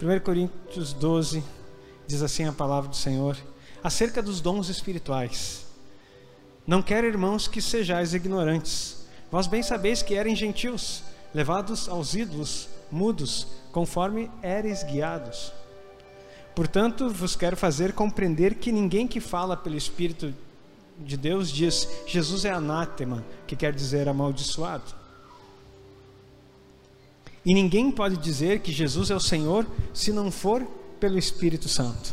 1 Coríntios 12 diz assim a palavra do Senhor, acerca dos dons espirituais. Não quero, irmãos, que sejais ignorantes. Vós bem sabeis que eram gentios, levados aos ídolos, mudos, conforme éreis guiados. Portanto, vos quero fazer compreender que ninguém que fala pelo Espírito de Deus diz Jesus é anátema, que quer dizer amaldiçoado. E ninguém pode dizer que Jesus é o Senhor se não for pelo Espírito Santo.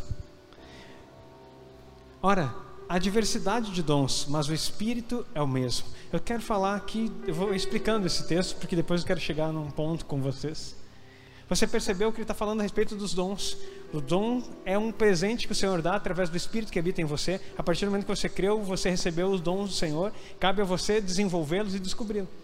Ora, há diversidade de dons, mas o Espírito é o mesmo. Eu quero falar aqui, eu vou explicando esse texto, porque depois eu quero chegar num ponto com vocês. Você percebeu que ele está falando a respeito dos dons. O dom é um presente que o Senhor dá através do Espírito que habita em você. A partir do momento que você creu, você recebeu os dons do Senhor. Cabe a você desenvolvê-los e descobri-los.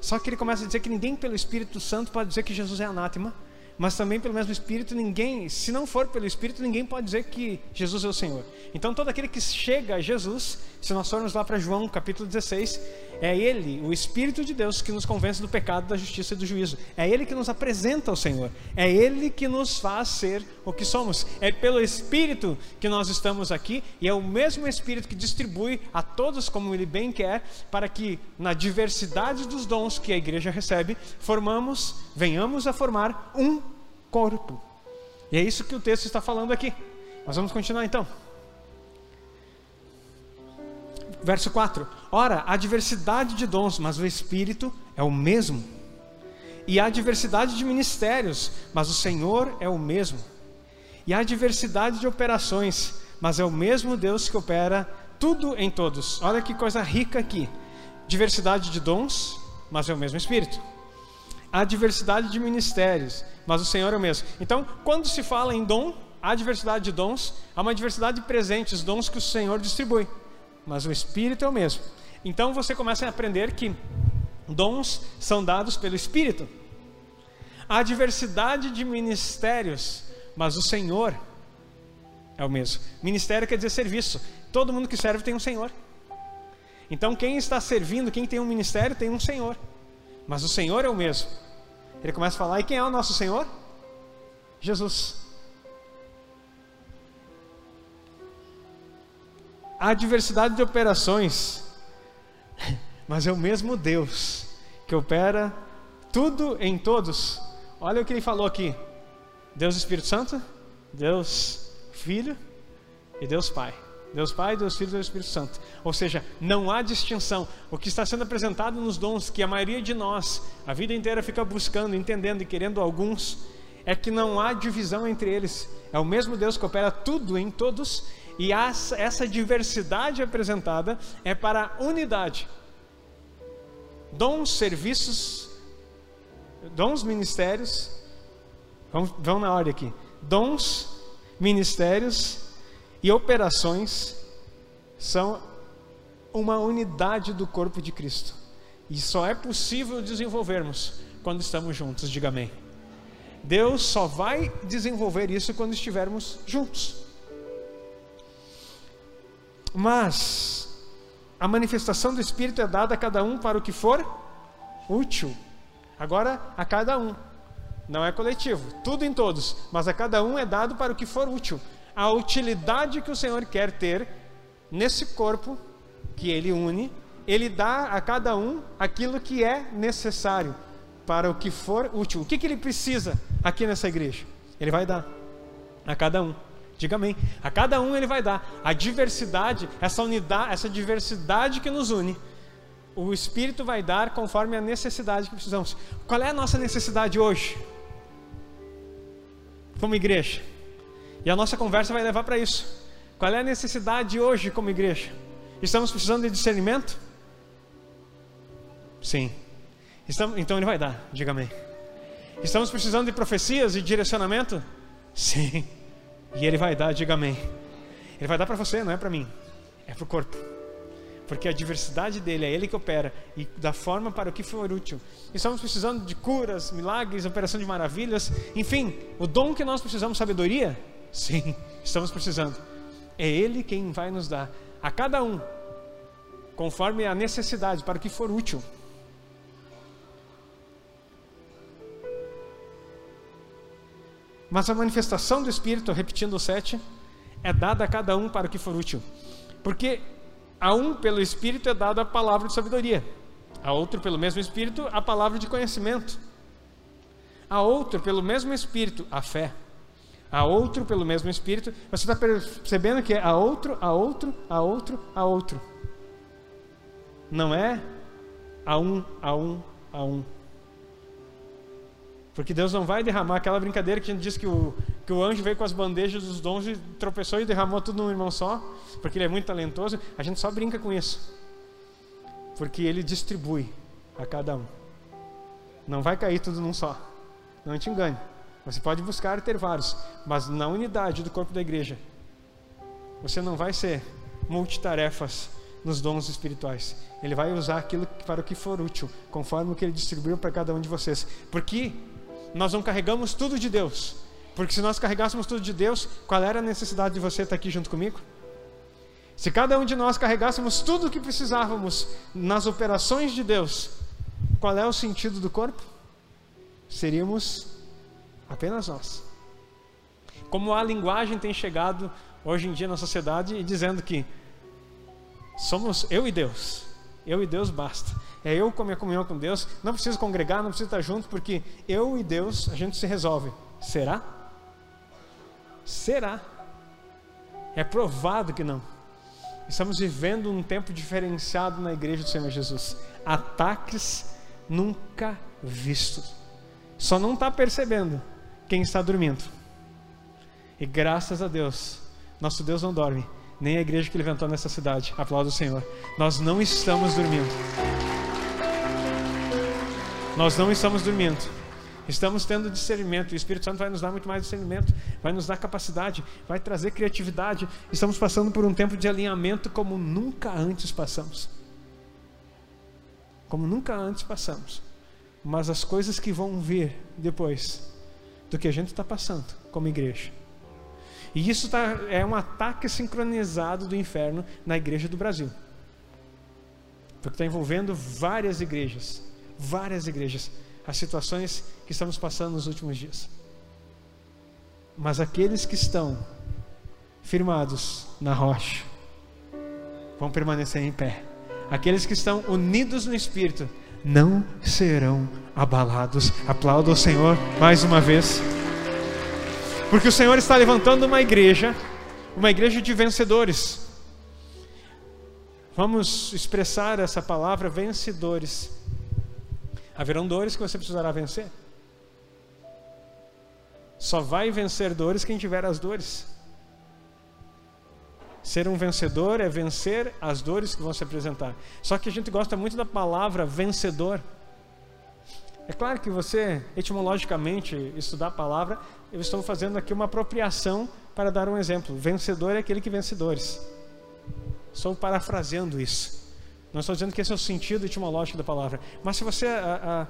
Só que ele começa a dizer que ninguém pelo Espírito Santo pode dizer que Jesus é anátema mas também pelo mesmo Espírito, ninguém, se não for pelo Espírito, ninguém pode dizer que Jesus é o Senhor. Então, todo aquele que chega a Jesus, se nós formos lá para João capítulo 16, é Ele, o Espírito de Deus, que nos convence do pecado, da justiça e do juízo. É Ele que nos apresenta ao Senhor. É Ele que nos faz ser o que somos. É pelo Espírito que nós estamos aqui e é o mesmo Espírito que distribui a todos como Ele bem quer, para que na diversidade dos dons que a igreja recebe, formamos, venhamos a formar um corpo. E é isso que o texto está falando aqui. Nós vamos continuar então. Verso 4: Ora, há diversidade de dons, mas o Espírito é o mesmo. E há diversidade de ministérios, mas o Senhor é o mesmo. E há diversidade de operações, mas é o mesmo Deus que opera tudo em todos. Olha que coisa rica aqui. Diversidade de dons, mas é o mesmo Espírito. Há diversidade de ministérios, mas o Senhor é o mesmo. Então, quando se fala em dom, há diversidade de dons, há uma diversidade de presentes, dons que o Senhor distribui, mas o Espírito é o mesmo. Então você começa a aprender que dons são dados pelo Espírito. Há diversidade de ministérios, mas o Senhor é o mesmo. Ministério quer dizer serviço. Todo mundo que serve tem um Senhor. Então quem está servindo, quem tem um ministério, tem um Senhor. Mas o Senhor é o mesmo. Ele começa a falar: e quem é o nosso Senhor? Jesus. Há diversidade de operações, mas é o mesmo Deus que opera tudo em todos. Olha o que ele falou aqui: Deus Espírito Santo, Deus Filho e Deus Pai. Deus Pai, Deus Filho e Deus Espírito Santo. Ou seja, não há distinção. O que está sendo apresentado nos dons, que a maioria de nós, a vida inteira, fica buscando, entendendo e querendo alguns, é que não há divisão entre eles. É o mesmo Deus que opera tudo em todos, e essa diversidade apresentada é para a unidade. Dons, serviços, dons, ministérios, vamos, vamos na ordem aqui. Dons, ministérios, e operações são uma unidade do corpo de Cristo. E só é possível desenvolvermos quando estamos juntos, diga amém. Deus só vai desenvolver isso quando estivermos juntos. Mas a manifestação do Espírito é dada a cada um para o que for útil. Agora, a cada um. Não é coletivo, tudo em todos, mas a cada um é dado para o que for útil a utilidade que o Senhor quer ter nesse corpo que Ele une, Ele dá a cada um aquilo que é necessário para o que for útil. O que, que Ele precisa aqui nessa igreja? Ele vai dar a cada um. Diga amém. A cada um Ele vai dar. A diversidade, essa unidade, essa diversidade que nos une, o Espírito vai dar conforme a necessidade que precisamos. Qual é a nossa necessidade hoje? Como igreja? E a nossa conversa vai levar para isso. Qual é a necessidade hoje como igreja? Estamos precisando de discernimento? Sim. Estamos, então ele vai dar, diga amém. Estamos precisando de profecias e direcionamento? Sim. E ele vai dar, diga amém. Ele vai dar para você, não é para mim. É para o corpo. Porque a diversidade dele é ele que opera e da forma para o que for útil. Estamos precisando de curas, milagres, operação de maravilhas, enfim, o dom que nós precisamos, sabedoria, Sim, estamos precisando. É Ele quem vai nos dar a cada um, conforme a necessidade, para o que for útil. Mas a manifestação do Espírito, repetindo o sete, é dada a cada um para o que for útil. Porque a um, pelo Espírito, é dada a palavra de sabedoria, a outro, pelo mesmo Espírito, a palavra de conhecimento, a outro, pelo mesmo Espírito, a fé, a outro, pelo mesmo Espírito. Você está percebendo que é a outro, a outro, a outro, a outro. Não é a um, a um, a um. Porque Deus não vai derramar aquela brincadeira que a gente diz que o, que o anjo veio com as bandejas dos dons e tropeçou e derramou tudo num irmão só, porque ele é muito talentoso. A gente só brinca com isso. Porque ele distribui a cada um. Não vai cair tudo num só. Não te engane. Você pode buscar ter vários, mas na unidade do corpo da igreja, você não vai ser multitarefas nos dons espirituais. Ele vai usar aquilo para o que for útil, conforme o que ele distribuiu para cada um de vocês. Porque nós não carregamos tudo de Deus. Porque se nós carregássemos tudo de Deus, qual era a necessidade de você estar aqui junto comigo? Se cada um de nós carregássemos tudo o que precisávamos nas operações de Deus, qual é o sentido do corpo? Seríamos apenas nós. Como a linguagem tem chegado hoje em dia na sociedade dizendo que somos eu e Deus. Eu e Deus basta. É eu com a minha comunhão com Deus. Não preciso congregar, não preciso estar junto, porque eu e Deus a gente se resolve. Será? Será? É provado que não. Estamos vivendo um tempo diferenciado na igreja do Senhor Jesus. Ataques nunca vistos. Só não está percebendo quem está dormindo. E graças a Deus, nosso Deus não dorme nem a igreja que levantou nessa cidade. Aplauda o Senhor. Nós não estamos dormindo. Nós não estamos dormindo. Estamos tendo discernimento. O Espírito Santo vai nos dar muito mais discernimento, vai nos dar capacidade, vai trazer criatividade. Estamos passando por um tempo de alinhamento como nunca antes passamos. Como nunca antes passamos. Mas as coisas que vão vir depois do que a gente está passando como igreja e isso tá, é um ataque sincronizado do inferno na igreja do Brasil. Porque está envolvendo várias igrejas, várias igrejas, as situações que estamos passando nos últimos dias. Mas aqueles que estão firmados na rocha vão permanecer em pé. Aqueles que estão unidos no Espírito não serão abalados. Aplauda o Senhor mais uma vez. Porque o Senhor está levantando uma igreja, uma igreja de vencedores. Vamos expressar essa palavra vencedores. Haverão dores que você precisará vencer. Só vai vencer dores quem tiver as dores. Ser um vencedor é vencer as dores que vão se apresentar. Só que a gente gosta muito da palavra vencedor. É claro que você, etimologicamente, estudar a palavra, eu estou fazendo aqui uma apropriação para dar um exemplo. Vencedor é aquele que vencedores. Estou parafraseando isso. Não estou dizendo que esse é o sentido etimológico da palavra. Mas se você a, a,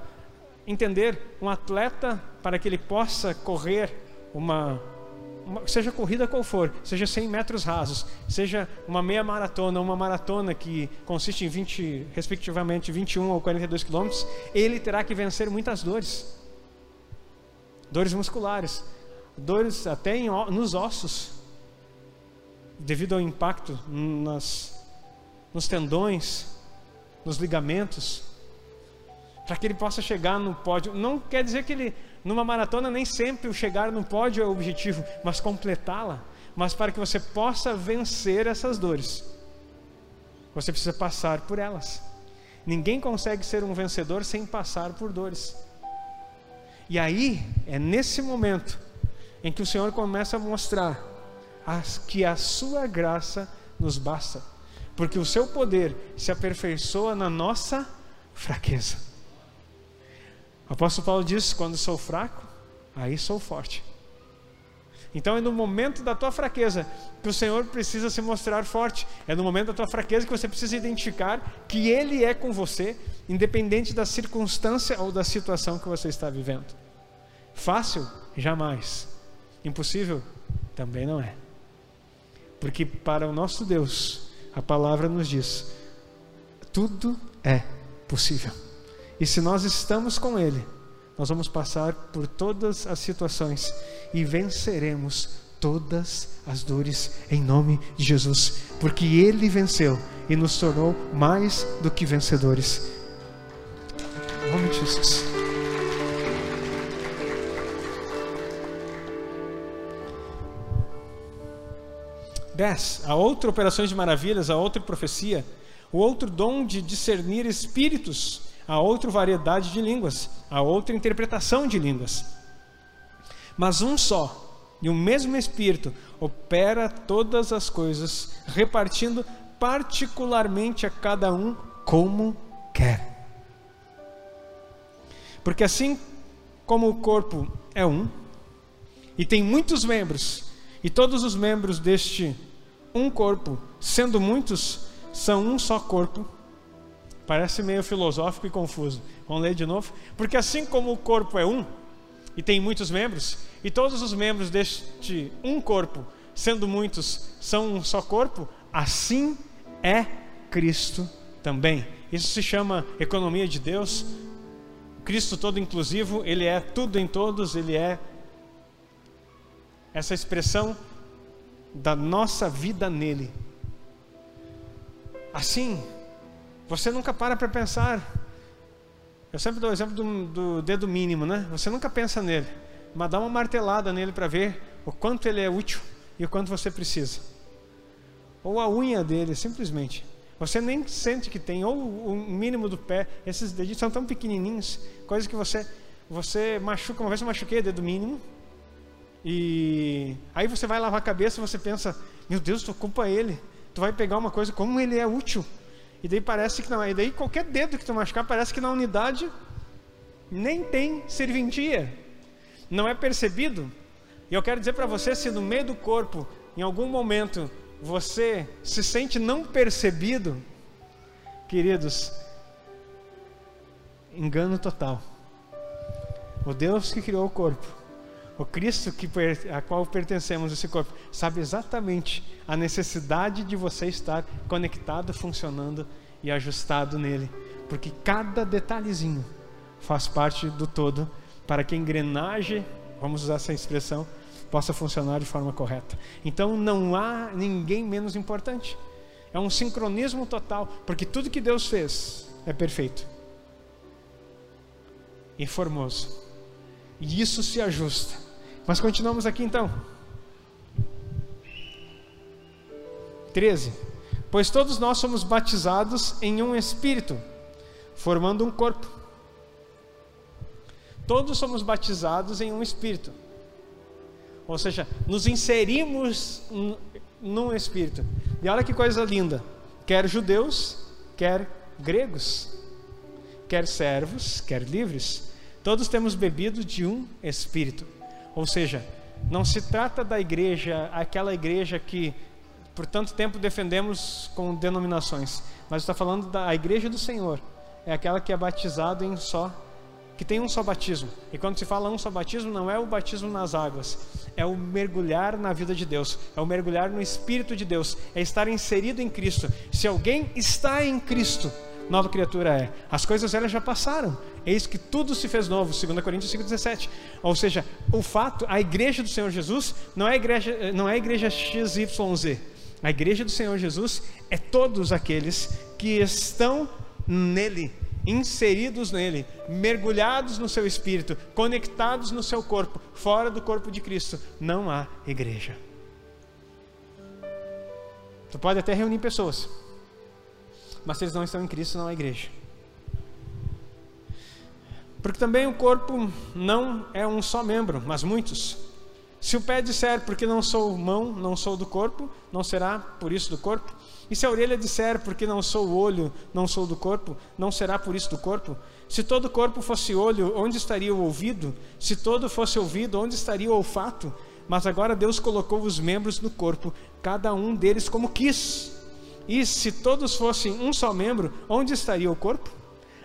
entender um atleta para que ele possa correr uma seja corrida qual for, seja 100 metros rasos, seja uma meia maratona, uma maratona que consiste em 20, respectivamente 21 ou 42 quilômetros, ele terá que vencer muitas dores. Dores musculares, dores até em, nos ossos, devido ao impacto nas, nos tendões, nos ligamentos, para que ele possa chegar no pódio. Não quer dizer que ele numa maratona, nem sempre o chegar no pódio é o objetivo, mas completá-la. Mas para que você possa vencer essas dores, você precisa passar por elas. Ninguém consegue ser um vencedor sem passar por dores. E aí, é nesse momento em que o Senhor começa a mostrar que a sua graça nos basta, porque o seu poder se aperfeiçoa na nossa fraqueza. O apóstolo Paulo diz: quando sou fraco, aí sou forte. Então é no momento da tua fraqueza que o Senhor precisa se mostrar forte. É no momento da tua fraqueza que você precisa identificar que Ele é com você, independente da circunstância ou da situação que você está vivendo. Fácil? Jamais. Impossível? Também não é. Porque para o nosso Deus, a palavra nos diz: tudo é possível. E se nós estamos com Ele, nós vamos passar por todas as situações e venceremos todas as dores em nome de Jesus, porque Ele venceu e nos tornou mais do que vencedores. Em nome de Jesus. Dez. A outra operações de maravilhas, a outra profecia, o outro dom de discernir espíritos, a outra variedade de línguas, a outra interpretação de línguas. Mas um só e o mesmo Espírito opera todas as coisas, repartindo particularmente a cada um como quer. Porque assim como o corpo é um, e tem muitos membros, e todos os membros deste um corpo, sendo muitos, são um só corpo. Parece meio filosófico e confuso. Vamos ler de novo? Porque assim como o corpo é um, e tem muitos membros, e todos os membros deste um corpo, sendo muitos, são um só corpo, assim é Cristo também. Isso se chama economia de Deus. Cristo todo inclusivo, ele é tudo em todos, ele é essa expressão da nossa vida nele. Assim, você nunca para para pensar eu sempre dou o exemplo do, do, dedo mínimo, né? Você nunca pensa nele, mas dá uma martelada nele para ver o quanto ele é útil e o quanto você precisa. Ou a unha dele, simplesmente. Você nem sente que tem, ou o mínimo do pé. Esses dedinhos são tão pequenininhos, coisas que você você machuca. Uma vez eu machuquei o dedo mínimo, e aí você vai lavar a cabeça e você pensa: Meu Deus, tu culpa ele. Tu vai pegar uma coisa, como ele é útil. E daí parece que não. E daí qualquer dedo que tu machucar, parece que na unidade nem tem serventia. Não é percebido. E eu quero dizer para você, se no meio do corpo, em algum momento, você se sente não percebido, queridos, engano total. O Deus que criou o corpo o Cristo que, a qual pertencemos, esse corpo, sabe exatamente a necessidade de você estar conectado, funcionando e ajustado nele, porque cada detalhezinho faz parte do todo para que a engrenagem, vamos usar essa expressão, possa funcionar de forma correta. Então não há ninguém menos importante. É um sincronismo total, porque tudo que Deus fez é perfeito e formoso. E isso se ajusta mas continuamos aqui então. 13. Pois todos nós somos batizados em um espírito, formando um corpo. Todos somos batizados em um espírito. Ou seja, nos inserimos num espírito. E olha que coisa linda. Quer judeus, quer gregos, quer servos, quer livres, todos temos bebido de um espírito. Ou seja, não se trata da igreja, aquela igreja que por tanto tempo defendemos com denominações, mas está falando da igreja do Senhor. É aquela que é batizada em só, que tem um só batismo. E quando se fala um só batismo, não é o batismo nas águas, é o mergulhar na vida de Deus, é o mergulhar no Espírito de Deus, é estar inserido em Cristo. Se alguém está em Cristo, nova criatura é. As coisas velhas já passaram. Eis que tudo se fez novo, 2 Coríntios 5,17. Ou seja, o fato, a igreja do Senhor Jesus não é a igreja, é igreja XYZ. A igreja do Senhor Jesus é todos aqueles que estão nele, inseridos nele, mergulhados no seu espírito, conectados no seu corpo, fora do corpo de Cristo. Não há igreja. Tu pode até reunir pessoas mas se eles não estão em Cristo, não é igreja. Porque também o corpo não é um só membro, mas muitos. Se o pé disser, porque não sou mão, não sou do corpo, não será por isso do corpo? E se a orelha disser, porque não sou o olho, não sou do corpo, não será por isso do corpo? Se todo o corpo fosse olho, onde estaria o ouvido? Se todo fosse ouvido, onde estaria o olfato? Mas agora Deus colocou os membros no corpo, cada um deles como quis. E se todos fossem um só membro, onde estaria o corpo?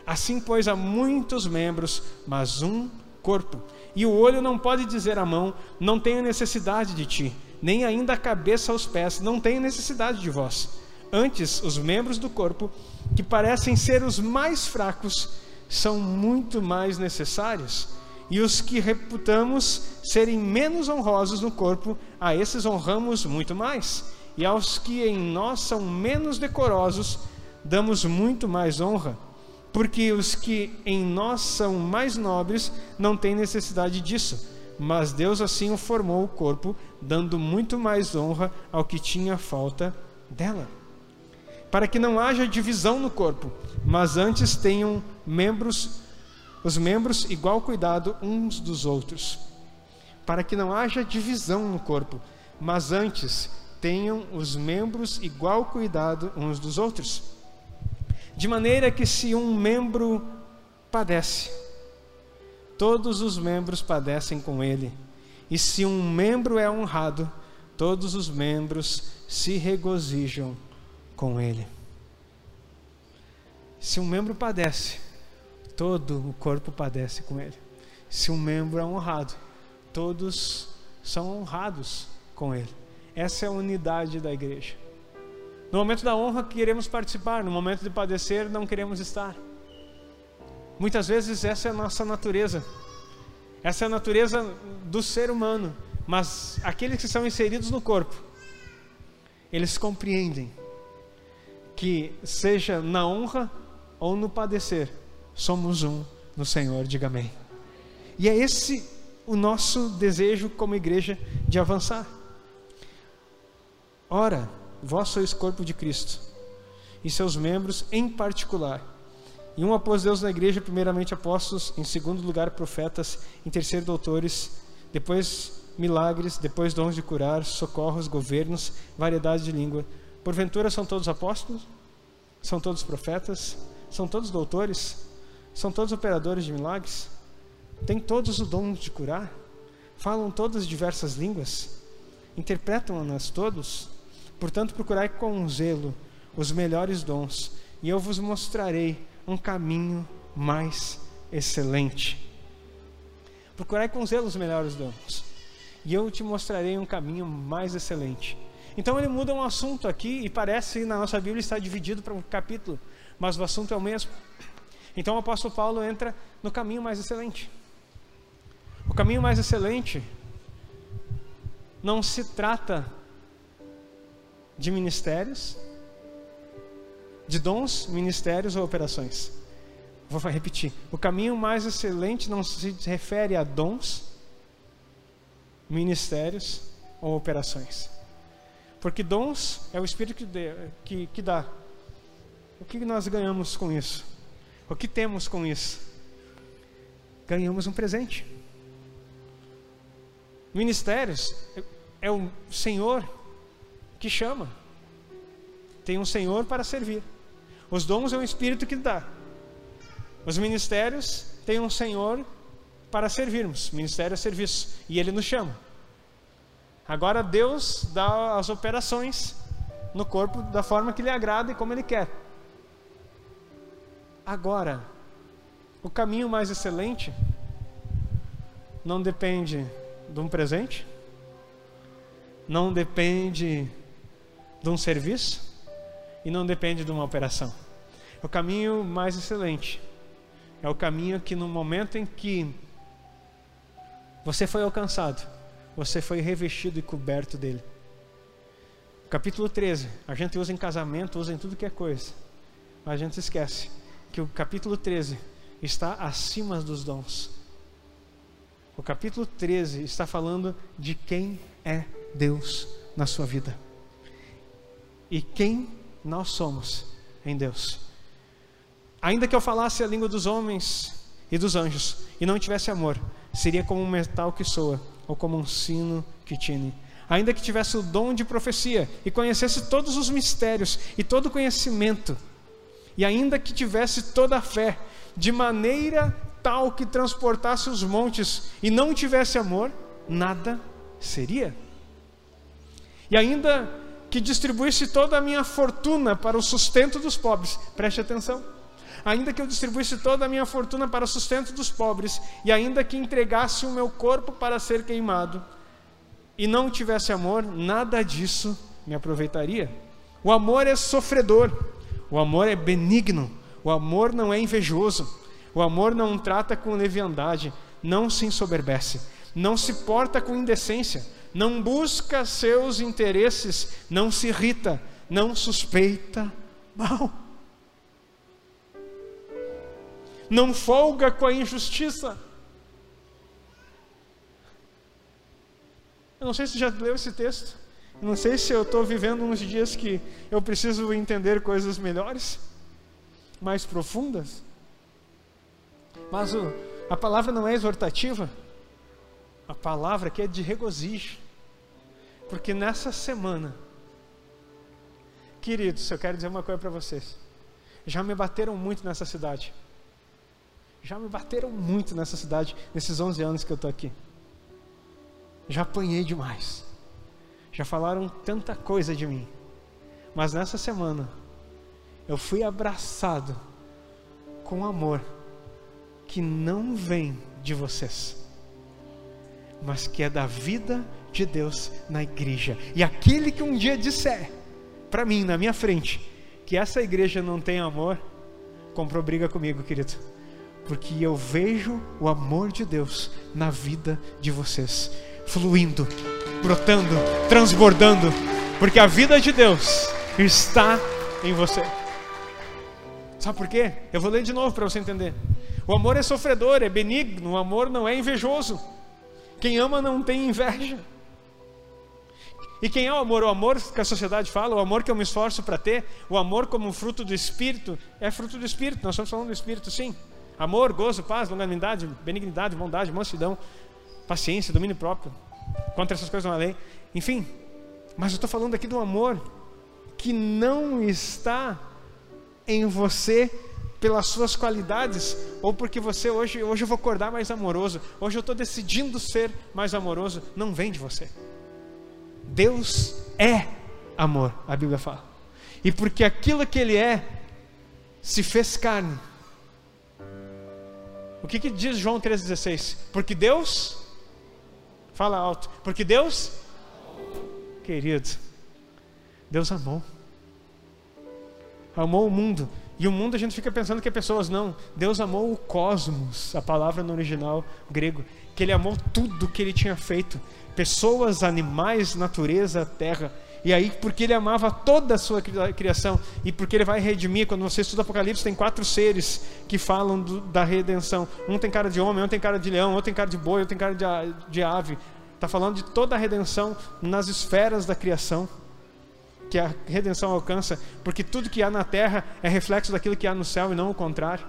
Assim, pois, há muitos membros, mas um corpo. E o olho não pode dizer à mão: Não tenho necessidade de ti, nem ainda a cabeça aos pés: Não tenho necessidade de vós. Antes, os membros do corpo, que parecem ser os mais fracos, são muito mais necessários. E os que reputamos serem menos honrosos no corpo, a esses honramos muito mais. E aos que em nós são menos decorosos, damos muito mais honra. Porque os que em nós são mais nobres não têm necessidade disso. Mas Deus assim o formou o corpo, dando muito mais honra ao que tinha falta dela para que não haja divisão no corpo, mas antes tenham membros, os membros igual cuidado uns dos outros. Para que não haja divisão no corpo, mas antes tenham os membros igual cuidado uns dos outros. De maneira que se um membro padece, todos os membros padecem com ele. E se um membro é honrado, todos os membros se regozijam com ele. Se um membro padece, todo o corpo padece com ele. Se um membro é honrado, todos são honrados com ele. Essa é a unidade da igreja. No momento da honra queremos participar, no momento de padecer não queremos estar. Muitas vezes essa é a nossa natureza. Essa é a natureza do ser humano, mas aqueles que são inseridos no corpo, eles compreendem que seja na honra ou no padecer, somos um no Senhor, diga amém. E é esse o nosso desejo como igreja de avançar. Ora, vós sois corpo de Cristo, e seus membros em particular. E um após Deus na igreja, primeiramente apóstolos, em segundo lugar profetas, em terceiro doutores, depois milagres, depois dons de curar, socorros, governos, variedade de língua. Porventura são todos apóstolos? São todos profetas? São todos doutores? São todos operadores de milagres? Têm todos o dom de curar? Falam todas diversas línguas? Interpretam-nas todos? Portanto, procurai com zelo os melhores dons, e eu vos mostrarei um caminho mais excelente. Procurai com zelo os melhores dons, e eu te mostrarei um caminho mais excelente. Então ele muda um assunto aqui e parece na nossa Bíblia está dividido para um capítulo, mas o assunto é o mesmo. Então o apóstolo Paulo entra no caminho mais excelente. O caminho mais excelente não se trata de ministérios, de dons, ministérios ou operações. Vou repetir. O caminho mais excelente não se refere a dons, ministérios ou operações. Porque dons é o Espírito que, dê, que, que dá. O que nós ganhamos com isso? O que temos com isso? Ganhamos um presente. Ministérios é o Senhor que chama. Tem um Senhor para servir. Os dons é o Espírito que dá. Os ministérios têm um Senhor para servirmos. Ministério é serviço. E Ele nos chama. Agora Deus dá as operações no corpo da forma que lhe agrada e como ele quer. Agora, o caminho mais excelente não depende de um presente, não depende de um serviço e não depende de uma operação. O caminho mais excelente é o caminho que no momento em que você foi alcançado, você foi revestido e coberto dele. Capítulo 13, a gente usa em casamento, usa em tudo que é coisa. Mas a gente esquece que o capítulo 13 está acima dos dons. O capítulo 13 está falando de quem é Deus na sua vida. E quem nós somos em Deus. Ainda que eu falasse a língua dos homens e dos anjos e não tivesse amor, seria como um metal que soa ou como um sino que tine. Ainda que tivesse o dom de profecia e conhecesse todos os mistérios e todo o conhecimento, e ainda que tivesse toda a fé, de maneira tal que transportasse os montes e não tivesse amor, nada seria. E ainda que distribuísse toda a minha fortuna para o sustento dos pobres, preste atenção. Ainda que eu distribuísse toda a minha fortuna para o sustento dos pobres, e ainda que entregasse o meu corpo para ser queimado, e não tivesse amor, nada disso me aproveitaria. O amor é sofredor, o amor é benigno, o amor não é invejoso, o amor não trata com leviandade, não se ensoberbece, não se porta com indecência, não busca seus interesses, não se irrita, não suspeita mal. Não folga com a injustiça. Eu não sei se já leu esse texto. Eu não sei se eu estou vivendo uns dias que eu preciso entender coisas melhores, mais profundas. Mas o, a palavra não é exortativa, a palavra aqui é de regozijo. Porque nessa semana, queridos, eu quero dizer uma coisa para vocês. Já me bateram muito nessa cidade. Já me bateram muito nessa cidade nesses 11 anos que eu estou aqui. Já apanhei demais. Já falaram tanta coisa de mim. Mas nessa semana, eu fui abraçado com amor que não vem de vocês, mas que é da vida de Deus na igreja. E aquele que um dia disser para mim, na minha frente, que essa igreja não tem amor, comprou briga comigo, querido. Porque eu vejo o amor de Deus na vida de vocês, fluindo, brotando, transbordando, porque a vida de Deus está em você. Sabe por quê? Eu vou ler de novo para você entender. O amor é sofredor, é benigno, o amor não é invejoso. Quem ama não tem inveja. E quem é o amor? O amor que a sociedade fala, o amor que eu me esforço para ter, o amor como fruto do Espírito, é fruto do Espírito, nós estamos falando do Espírito, sim. Amor, gozo, paz, longanimidade, benignidade, bondade, mansidão, paciência, domínio próprio. Contra essas coisas não há lei. Enfim, mas eu estou falando aqui do amor que não está em você pelas suas qualidades ou porque você hoje, hoje eu vou acordar mais amoroso, hoje eu estou decidindo ser mais amoroso, não vem de você. Deus é amor, a Bíblia fala. E porque aquilo que Ele é se fez carne. O que, que diz João 3,16? Porque Deus, fala alto, porque Deus, querido, Deus amou, amou o mundo e o mundo a gente fica pensando que é pessoas, não. Deus amou o cosmos, a palavra no original grego, que ele amou tudo que ele tinha feito, pessoas, animais, natureza, terra. E aí, porque ele amava toda a sua criação e porque ele vai redimir, quando você estuda Apocalipse, tem quatro seres que falam do, da redenção. Um tem cara de homem, um tem cara de leão, outro tem cara de boi, outro tem cara de, de ave. Está falando de toda a redenção nas esferas da criação que a redenção alcança, porque tudo que há na terra é reflexo daquilo que há no céu e não o contrário.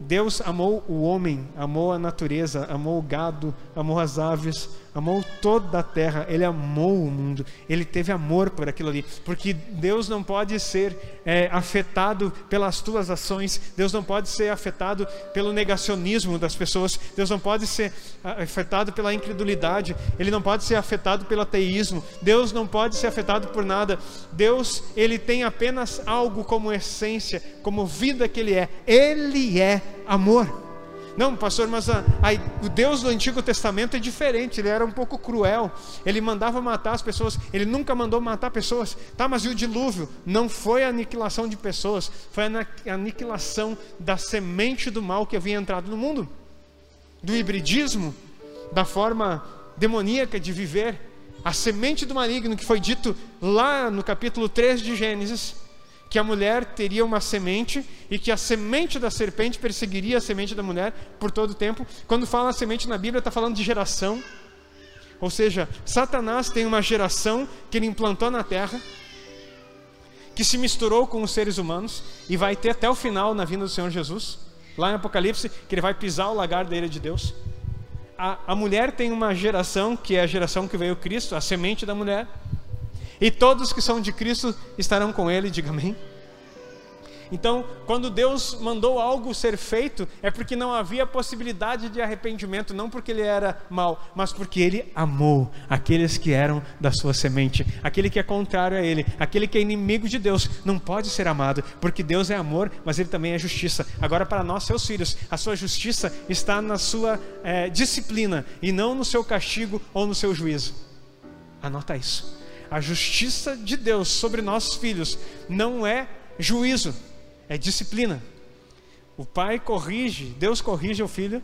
Deus amou o homem, amou a natureza, amou o gado, amou as aves, amou toda a terra, ele amou o mundo, ele teve amor por aquilo ali, porque Deus não pode ser é, afetado pelas tuas ações, Deus não pode ser afetado pelo negacionismo das pessoas, Deus não pode ser afetado pela incredulidade, ele não pode ser afetado pelo ateísmo, Deus não pode ser afetado por nada, Deus, ele tem apenas algo como essência, como vida que ele é, ele é amor. Não, pastor, mas a, a, o Deus do Antigo Testamento é diferente, ele era um pouco cruel, ele mandava matar as pessoas, ele nunca mandou matar pessoas. Tá, mas e o dilúvio? Não foi a aniquilação de pessoas, foi a aniquilação da semente do mal que havia entrado no mundo, do hibridismo, da forma demoníaca de viver, a semente do maligno que foi dito lá no capítulo 3 de Gênesis que a mulher teria uma semente e que a semente da serpente perseguiria a semente da mulher por todo o tempo. Quando fala semente na Bíblia, está falando de geração. Ou seja, Satanás tem uma geração que ele implantou na terra, que se misturou com os seres humanos e vai ter até o final na vinda do Senhor Jesus. Lá em Apocalipse, que ele vai pisar o lagar da ira de Deus. A, a mulher tem uma geração que é a geração que veio Cristo, a semente da mulher e todos que são de Cristo estarão com Ele, diga amém. Então, quando Deus mandou algo ser feito, é porque não havia possibilidade de arrependimento, não porque ele era mau, mas porque ele amou aqueles que eram da sua semente, aquele que é contrário a ele, aquele que é inimigo de Deus, não pode ser amado, porque Deus é amor, mas ele também é justiça. Agora, para nós, seus filhos, a sua justiça está na sua é, disciplina e não no seu castigo ou no seu juízo. Anota isso. A justiça de Deus sobre nossos filhos não é juízo, é disciplina. O pai corrige, Deus corrige o filho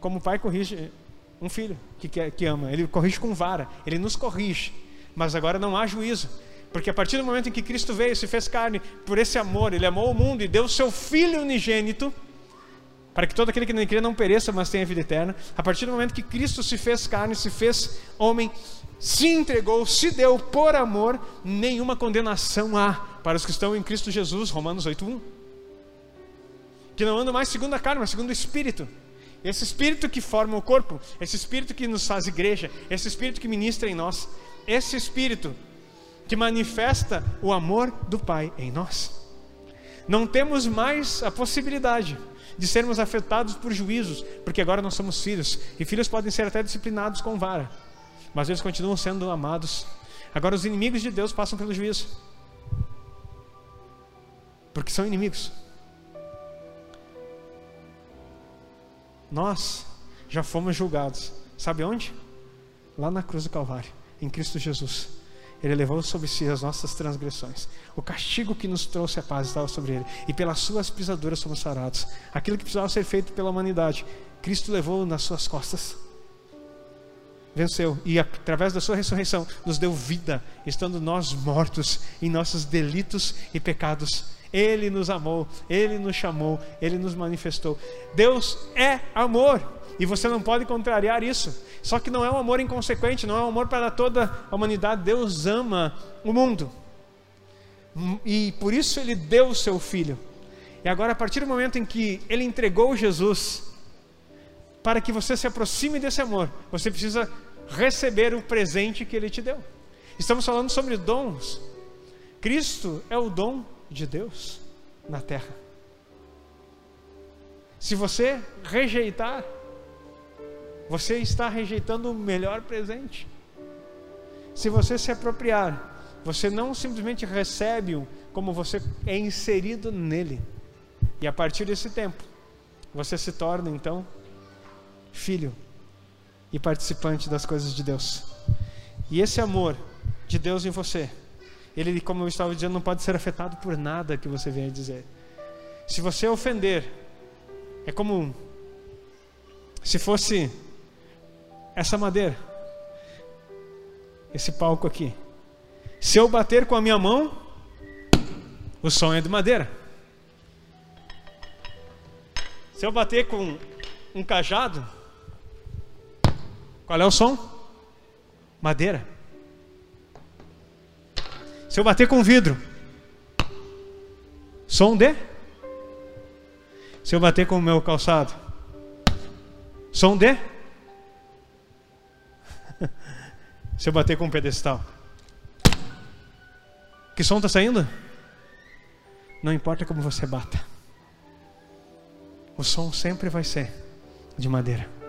como o pai corrige um filho que, que, ama. Ele corrige com vara, ele nos corrige. Mas agora não há juízo. Porque a partir do momento em que Cristo veio, se fez carne, por esse amor, ele amou o mundo e deu seu Filho unigênito, para que todo aquele que não crê não pereça, mas tenha vida eterna. A partir do momento que Cristo se fez carne, se fez homem, se entregou, se deu por amor, nenhuma condenação há para os que estão em Cristo Jesus, Romanos 8:1. Que não andam mais segundo a carne, mas segundo o Espírito. Esse Espírito que forma o corpo, esse Espírito que nos faz igreja, esse Espírito que ministra em nós, esse Espírito que manifesta o amor do Pai em nós. Não temos mais a possibilidade de sermos afetados por juízos, porque agora nós somos filhos, e filhos podem ser até disciplinados com vara, mas eles continuam sendo amados. Agora os inimigos de Deus passam pelo juízo, porque são inimigos. Nós já fomos julgados, sabe onde? Lá na cruz do Calvário, em Cristo Jesus. Ele levou sobre si as nossas transgressões. O castigo que nos trouxe a paz estava sobre ele. E pelas suas pisaduras somos sarados. Aquilo que precisava ser feito pela humanidade, Cristo levou nas suas costas. Venceu. E através da sua ressurreição, nos deu vida, estando nós mortos em nossos delitos e pecados. Ele nos amou, Ele nos chamou, Ele nos manifestou. Deus é amor. E você não pode contrariar isso. Só que não é um amor inconsequente, não é um amor para toda a humanidade. Deus ama o mundo. E por isso ele deu o seu filho. E agora, a partir do momento em que ele entregou Jesus, para que você se aproxime desse amor, você precisa receber o presente que ele te deu. Estamos falando sobre dons. Cristo é o dom de Deus na terra. Se você rejeitar, você está rejeitando o melhor presente. Se você se apropriar, você não simplesmente recebe-o, como você é inserido nele. E a partir desse tempo, você se torna então filho e participante das coisas de Deus. E esse amor de Deus em você, ele, como eu estava dizendo, não pode ser afetado por nada que você venha dizer. Se você ofender, é como se fosse essa madeira, esse palco aqui. Se eu bater com a minha mão, o som é de madeira. Se eu bater com um cajado, qual é o som? Madeira. Se eu bater com vidro, som de? Se eu bater com o meu calçado, som de? Se eu bater com um pedestal. Que som está saindo? Não importa como você bata. O som sempre vai ser de madeira.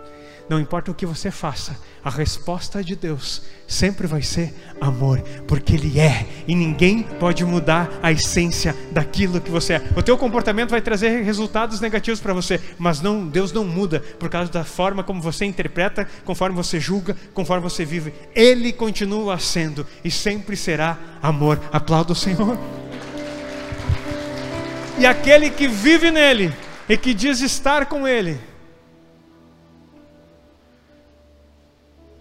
Não importa o que você faça, a resposta de Deus sempre vai ser amor, porque Ele é, e ninguém pode mudar a essência daquilo que você é. O teu comportamento vai trazer resultados negativos para você, mas não, Deus não muda por causa da forma como você interpreta, conforme você julga, conforme você vive. Ele continua sendo e sempre será amor. Aplauda o Senhor. E aquele que vive nele e que diz estar com Ele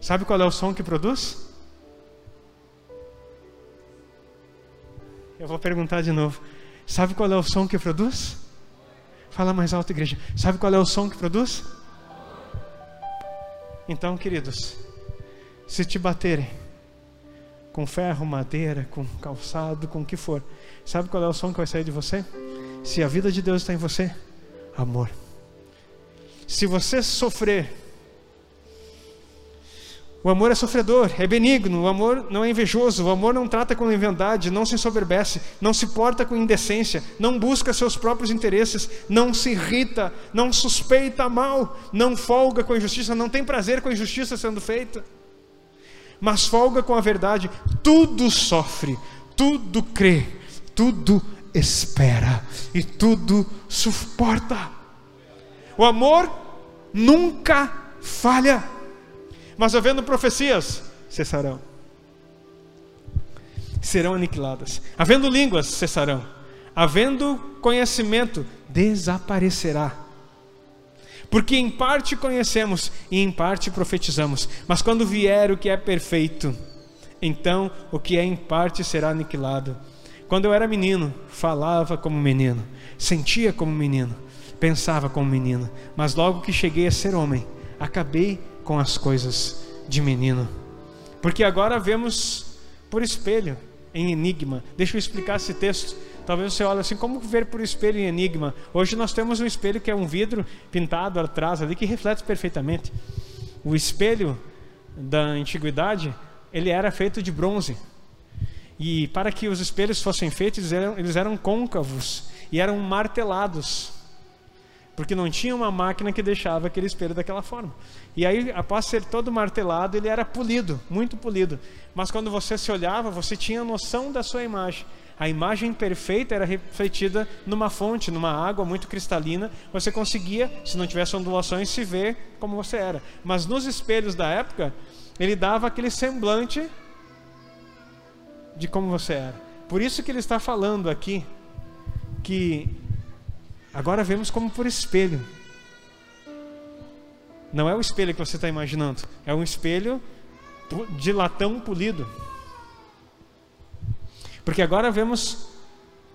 Sabe qual é o som que produz? Eu vou perguntar de novo. Sabe qual é o som que produz? Fala mais alto, igreja. Sabe qual é o som que produz? Então, queridos, se te baterem com ferro, madeira, com calçado, com o que for, sabe qual é o som que vai sair de você? Se a vida de Deus está em você, amor. Se você sofrer o amor é sofredor, é benigno, o amor não é invejoso, o amor não trata com leviandade, não se ensoberbece, não se porta com indecência, não busca seus próprios interesses, não se irrita, não suspeita mal, não folga com a injustiça, não tem prazer com a injustiça sendo feita, mas folga com a verdade, tudo sofre, tudo crê, tudo espera e tudo suporta. O amor nunca falha mas havendo profecias, cessarão. Serão aniquiladas. Havendo línguas, cessarão. Havendo conhecimento, desaparecerá. Porque em parte conhecemos e em parte profetizamos. Mas quando vier o que é perfeito, então o que é em parte será aniquilado. Quando eu era menino, falava como menino, sentia como menino, pensava como menino, mas logo que cheguei a ser homem, acabei com as coisas de menino. Porque agora vemos por espelho, em enigma. Deixa eu explicar esse texto. Talvez você olhe assim, como ver por espelho em enigma? Hoje nós temos um espelho que é um vidro pintado atrás ali que reflete perfeitamente. O espelho da antiguidade, ele era feito de bronze. E para que os espelhos fossem feitos, eles eram, eles eram côncavos e eram martelados porque não tinha uma máquina que deixava aquele espelho daquela forma. E aí, após ser todo martelado, ele era polido, muito polido. Mas quando você se olhava, você tinha noção da sua imagem. A imagem perfeita era refletida numa fonte, numa água muito cristalina. Você conseguia, se não tivesse ondulações, se ver como você era. Mas nos espelhos da época, ele dava aquele semblante de como você era. Por isso que ele está falando aqui que Agora vemos como por espelho. Não é o espelho que você está imaginando, é um espelho de latão polido. Porque agora vemos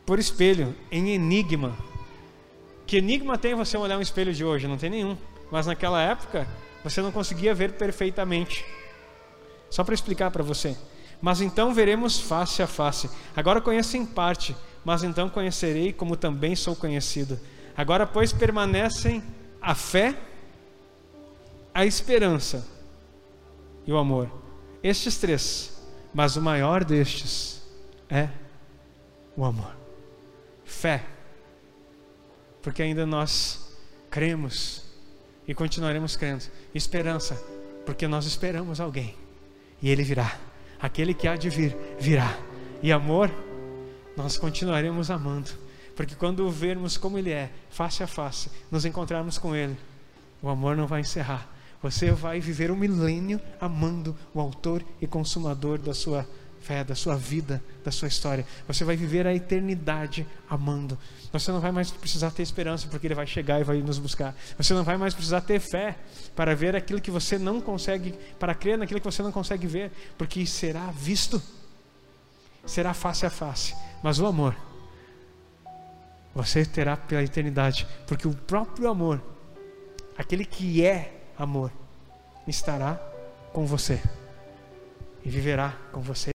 por espelho, em enigma. Que enigma tem você olhar um espelho de hoje? Não tem nenhum. Mas naquela época, você não conseguia ver perfeitamente. Só para explicar para você. Mas então veremos face a face. Agora conheço em parte, mas então conhecerei como também sou conhecido. Agora, pois, permanecem a fé, a esperança e o amor. Estes três, mas o maior destes é o amor. Fé, porque ainda nós cremos e continuaremos crendo. Esperança, porque nós esperamos alguém e ele virá. Aquele que há de vir, virá. E amor, nós continuaremos amando. Porque quando o vermos como Ele é, face a face, nos encontrarmos com Ele, o amor não vai encerrar. Você vai viver um milênio amando o Autor e Consumador da sua fé, da sua vida, da sua história. Você vai viver a eternidade amando. Você não vai mais precisar ter esperança porque Ele vai chegar e vai nos buscar. Você não vai mais precisar ter fé para ver aquilo que você não consegue, para crer naquilo que você não consegue ver, porque será visto, será face a face. Mas o amor você terá pela eternidade, porque o próprio amor, aquele que é amor, estará com você e viverá com você.